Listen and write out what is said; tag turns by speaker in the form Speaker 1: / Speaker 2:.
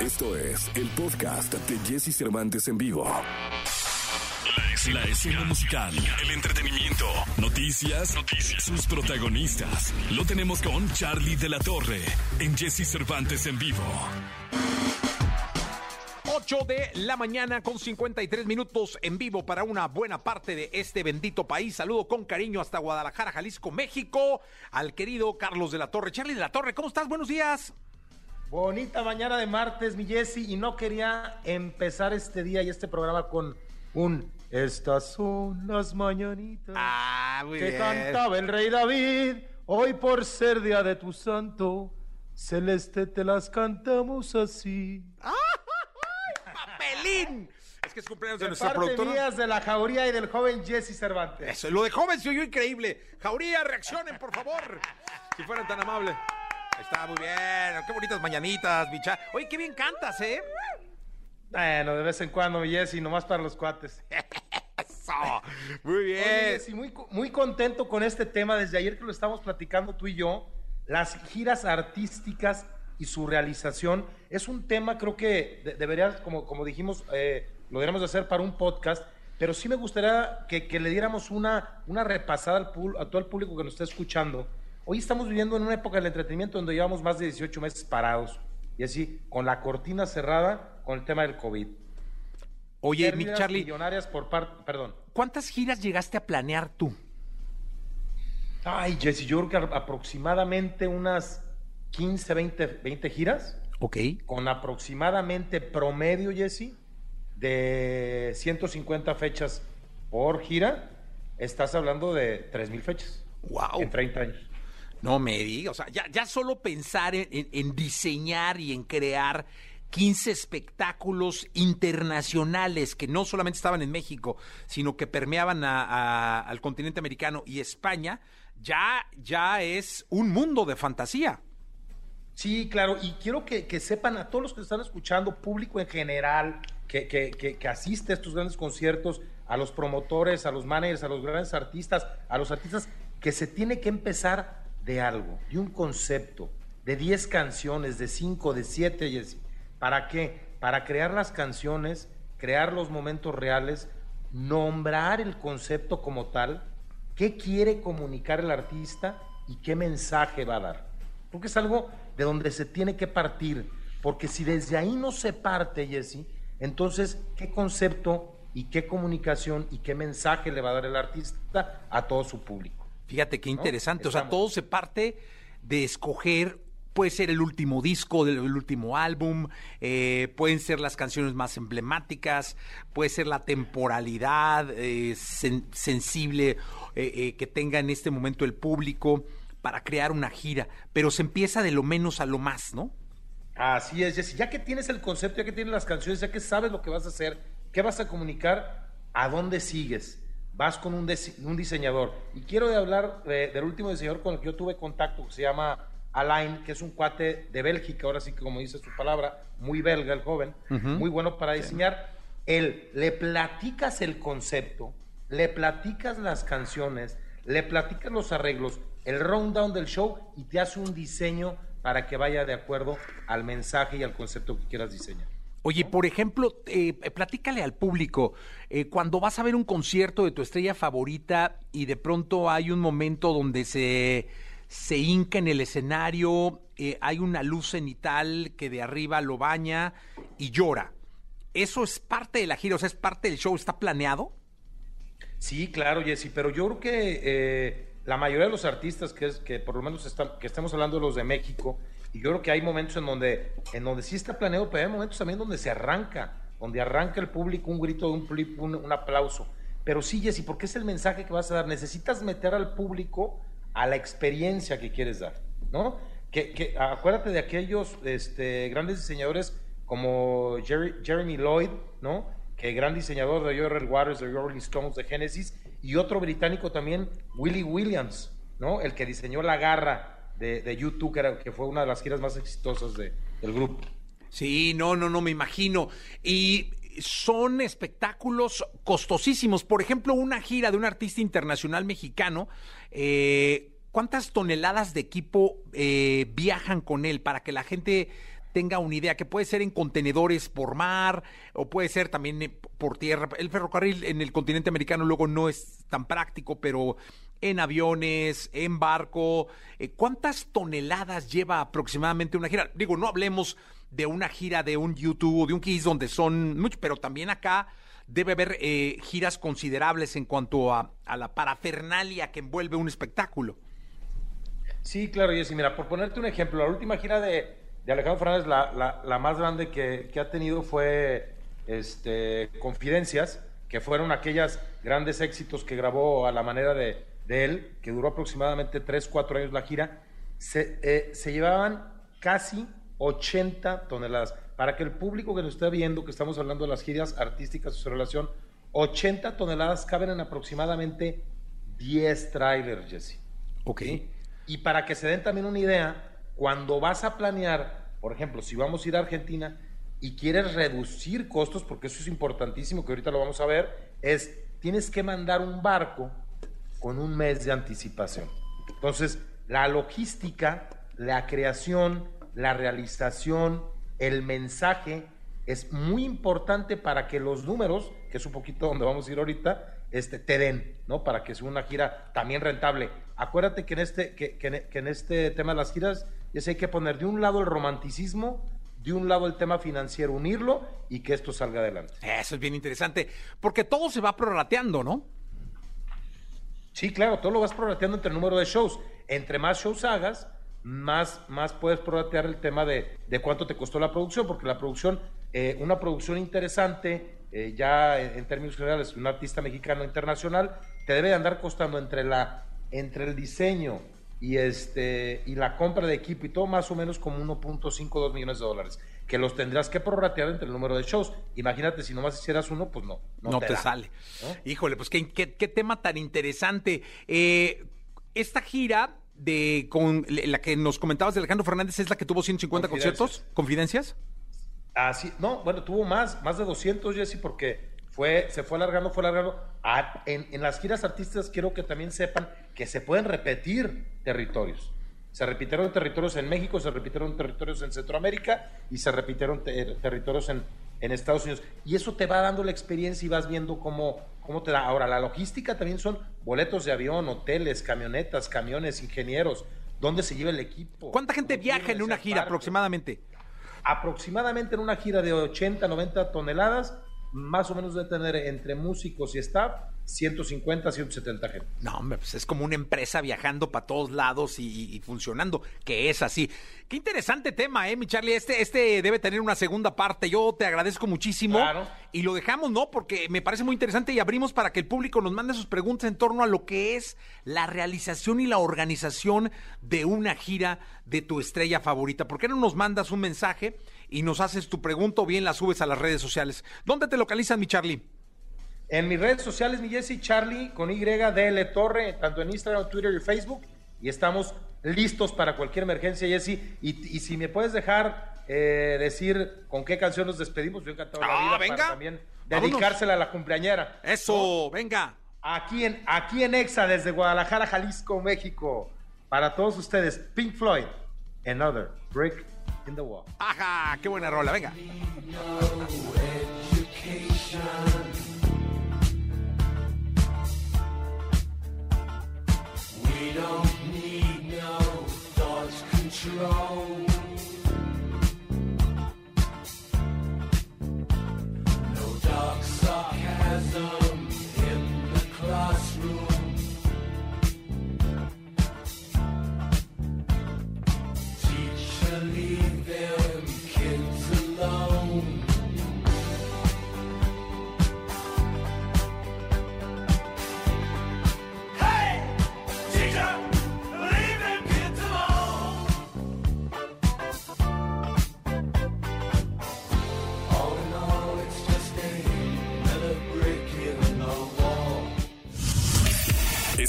Speaker 1: Esto es el podcast de Jesse Cervantes en vivo. La escena musical, el entretenimiento, noticias, noticias, sus protagonistas. Lo tenemos con Charlie de la Torre en Jesse Cervantes en vivo.
Speaker 2: 8 de la mañana con 53 minutos en vivo para una buena parte de este bendito país. Saludo con cariño hasta Guadalajara, Jalisco, México, al querido Carlos de la Torre. Charlie de la Torre, ¿cómo estás? Buenos días.
Speaker 3: Bonita mañana de martes, mi Jesse, y no quería empezar este día y este programa con un Estas son las mañanitas
Speaker 2: Ah, muy
Speaker 3: que
Speaker 2: bien.
Speaker 3: cantaba el rey David. Hoy por ser día de tu santo, celeste te las cantamos así.
Speaker 2: ¡Papelín! Es que es cumpleaños de,
Speaker 3: De
Speaker 2: nuestra productora.
Speaker 3: mías de la jauría y del joven Jesse Cervantes.
Speaker 2: Eso, lo de joven se oyó increíble. Jauría, reaccionen, por favor. Si fueran tan amables. Está muy bien. Qué bonitas mañanitas, bicha. Oye, qué bien cantas, ¿eh?
Speaker 3: Bueno, de vez en cuando, mi Jesse, nomás para los cuates.
Speaker 2: Eso. Muy
Speaker 3: Oye,
Speaker 2: bien.
Speaker 3: Jessy, muy, muy contento con este tema desde ayer que lo estamos platicando tú y yo. Las giras artísticas y su realización es un tema, creo que de- debería, como, como dijimos, eh, lo deberíamos de hacer para un podcast, pero sí me gustaría que, que le diéramos una, una repasada al a todo el público que nos está escuchando. Hoy estamos viviendo en una época del entretenimiento donde llevamos más de 18 meses parados y así, con la cortina cerrada con el tema del COVID.
Speaker 2: Oye, mi Charlie,
Speaker 3: Millonarias por parte, perdón.
Speaker 2: ¿cuántas giras llegaste a planear tú?
Speaker 3: Ay, Jesse, yo creo que aproximadamente unas 15, 20, 20 giras,
Speaker 2: Ok.
Speaker 3: con aproximadamente promedio, Jesse, de 150 fechas por gira. Estás hablando de 3.000 fechas
Speaker 2: Wow.
Speaker 3: en 30 años.
Speaker 2: No me digas, o sea, ya, ya solo pensar en, en- diseñar y en crear 15 espectáculos internacionales que no solamente estaban en México, sino que permeaban al continente americano y España, ya, ya es un mundo de fantasía.
Speaker 3: Sí, claro, y quiero que, que sepan a todos los que están escuchando, público en general, que, que- que- que asiste a estos grandes conciertos, a los promotores, a los managers, a los grandes artistas, a los artistas, que se tiene que empezar de algo, de un concepto, de 10 canciones, de 5, de 7, Jessy. ¿Para qué? Para crear las canciones, crear los momentos reales, nombrar el concepto como tal, qué quiere comunicar el artista y qué mensaje va a dar. Porque es algo de donde se tiene que partir. Porque si desde ahí no se parte, Jesse, entonces, ¿qué concepto y qué comunicación y qué mensaje le va a dar el artista a todo su público?
Speaker 2: Fíjate qué interesante, o sea, todo se parte de escoger, puede ser el último disco, del el último álbum, eh, pueden ser las canciones más emblemáticas, puede ser la temporalidad eh, sen- sensible eh, que tenga en este momento el público para crear una gira, pero se empieza de lo menos a lo más, ¿no?
Speaker 3: Así es, Jesse. Ya que tienes el concepto, ya que tienes las canciones, ya que sabes lo que vas a hacer, qué vas a comunicar, a dónde sigues. Vas con un, un diseñador. Y quiero de hablar eh, del último diseñador con el que yo tuve contacto, que se llama Alain, que es un cuate de Bélgica, ahora sí que como dice su palabra, muy belga el joven, muy bueno para diseñar. Él, le platicas el concepto, le platicas las canciones, le platicas los arreglos, el rundown del show y te hace un diseño para que vaya de acuerdo al mensaje y al concepto que quieras diseñar.
Speaker 2: Oye, por ejemplo, eh, platícale al público, eh, cuando vas a ver un concierto de tu estrella favorita y de pronto hay un momento donde se, se hinca en el escenario, eh, hay una luz cenital que de arriba lo baña y llora. ¿Eso es parte de la gira? O sea, ¿es parte del show? ¿Está planeado?
Speaker 3: Sí, claro, Jesse, pero yo creo que eh, la mayoría de los artistas, que es que por lo menos está- que estamos hablando de los de México, y yo creo que hay momentos en donde, en donde sí está planeado, pero hay momentos también donde se arranca, donde arranca el público un grito, un, un, un aplauso. Pero sí, Jesse, porque es el mensaje que vas a dar. Necesitas meter al público a la experiencia que quieres dar, ¿no? Que, que acuérdate de aquellos este, grandes diseñadores como Jerry- Jeremy Lloyd, ¿no? Que gran diseñador de Joel Waters, de Rolling Stones, de Genesis, y otro británico también, Willie Williams, ¿no? El que diseñó la garra de, de YouTube, que, era- que fue una de las giras más exitosas de- del grupo.
Speaker 2: Sí, no, no, no, me imagino. Y son espectáculos costosísimos. Por ejemplo, una gira de un artista internacional mexicano, eh, ¿cuántas toneladas de equipo eh, viajan con él para que la gente tenga una idea, que puede ser en contenedores por mar o puede ser también eh, por tierra. El ferrocarril en el continente americano luego no es tan práctico, pero en aviones, en barco, eh, ¿cuántas toneladas lleva aproximadamente una gira? Digo, no hablemos de una gira de un YouTube o de un Kiss donde son muchos, pero también acá debe haber eh, giras considerables en cuanto a, la parafernalia que envuelve un espectáculo.
Speaker 3: Sí, claro, Jessy. Mira, por ponerte un ejemplo, la última gira de, Alejandro Fernández, la, más grande que, ha tenido fue este, Confidencias, que fueron aquellos grandes éxitos que grabó a la manera de, él, que duró aproximadamente 3, 4 años la gira. Se, eh, se llevaban casi 80 toneladas. Para que el público que nos esté viendo, que estamos hablando de las giras artísticas y su relación, 80 toneladas caben en aproximadamente 10 trailers, Jesse.
Speaker 2: Ok.
Speaker 3: Y para que se den también una idea, cuando vas a planear, por ejemplo, si vamos a ir a Argentina y quieres reducir costos, porque eso es importantísimo, que ahorita lo vamos a ver, es tienes que mandar un barco con un mes de anticipación. Entonces, la logística, la creación, la realización, el mensaje es muy importante para que los números, que es un poquito donde vamos a ir ahorita, este, te den, ¿no? Para que sea una gira también rentable. Acuérdate que en este, que, en este tema de las giras, ya hay que poner de un lado el romanticismo, de un lado el tema financiero, unirlo y que esto salga adelante.
Speaker 2: Eso es bien interesante, porque todo se va prorrateando, ¿no?
Speaker 3: Sí, claro, todo lo vas prorrateando entre el número de shows. Entre más shows hagas, más, más puedes prorratear el tema de, de, cuánto te costó la producción, porque la producción, eh, una producción interesante, eh, ya en, términos generales, un artista mexicano internacional, te debe andar costando entre, la, entre el diseño y, este, y la compra de equipo y todo más o menos como 1.52 millones de dólares, que los tendrás que prorratear entre el número de shows. Imagínate, si nomás hicieras uno, pues no.
Speaker 2: No, te, sale. Híjole, pues qué, qué, qué, tema tan interesante. Eh, esta gira de con la que nos comentabas de Alejandro Fernández es la que tuvo 150 conciertos, confidencias.
Speaker 3: Así, no, bueno, tuvo más, más de 200, Jesse, porque fue, se fue alargando, fue alargando. En, en, las giras artistas quiero que también sepan que se pueden repetir territorios. Se repitieron territorios en México, se repitieron territorios en Centroamérica y se repitieron territorios en, en, Estados Unidos. Y eso te va dando la experiencia y vas viendo cómo, cómo te da. Ahora, la logística también son boletos de avión, hoteles, camionetas, camiones, ingenieros, dónde se lleva el equipo.
Speaker 2: ¿Cuánta gente viaja en una gira aproximadamente?
Speaker 3: Aproximadamente en una gira de 80, 90 toneladas, más o menos debe tener entre músicos y staff 150, 170 gente.
Speaker 2: No, hombre, pues es como una empresa viajando para todos lados y, funcionando, que es así. Qué interesante tema, ¿eh, mi Charlie? Este, este debe tener una segunda parte. Yo te agradezco muchísimo. Claro. Y lo dejamos, ¿no? Porque me parece muy interesante y abrimos para que el público nos mande sus preguntas en torno a lo que es la realización y la organización de una gira de tu estrella favorita. ¿Por qué no nos mandas un mensaje y nos haces tu pregunta o bien la subes a las redes sociales? ¿Dónde te localizan, mi Charlie?
Speaker 3: En mis redes sociales, mi Jesse Charlie con YDL Torre, tanto en Instagram, Twitter y Facebook. Y estamos listos para cualquier emergencia, Jesse. Y, si me puedes dejar eh, decir con qué canción nos despedimos, yo encantado la ah, vida
Speaker 2: venga.
Speaker 3: para también dedicársela a la cumpleañera.
Speaker 2: Eso, venga.
Speaker 3: Aquí en, aquí en Exa, desde Guadalajara, Jalisco, México. Para todos ustedes, Pink Floyd, Another Brick in the Wall.
Speaker 2: Ajá, qué buena rola, venga.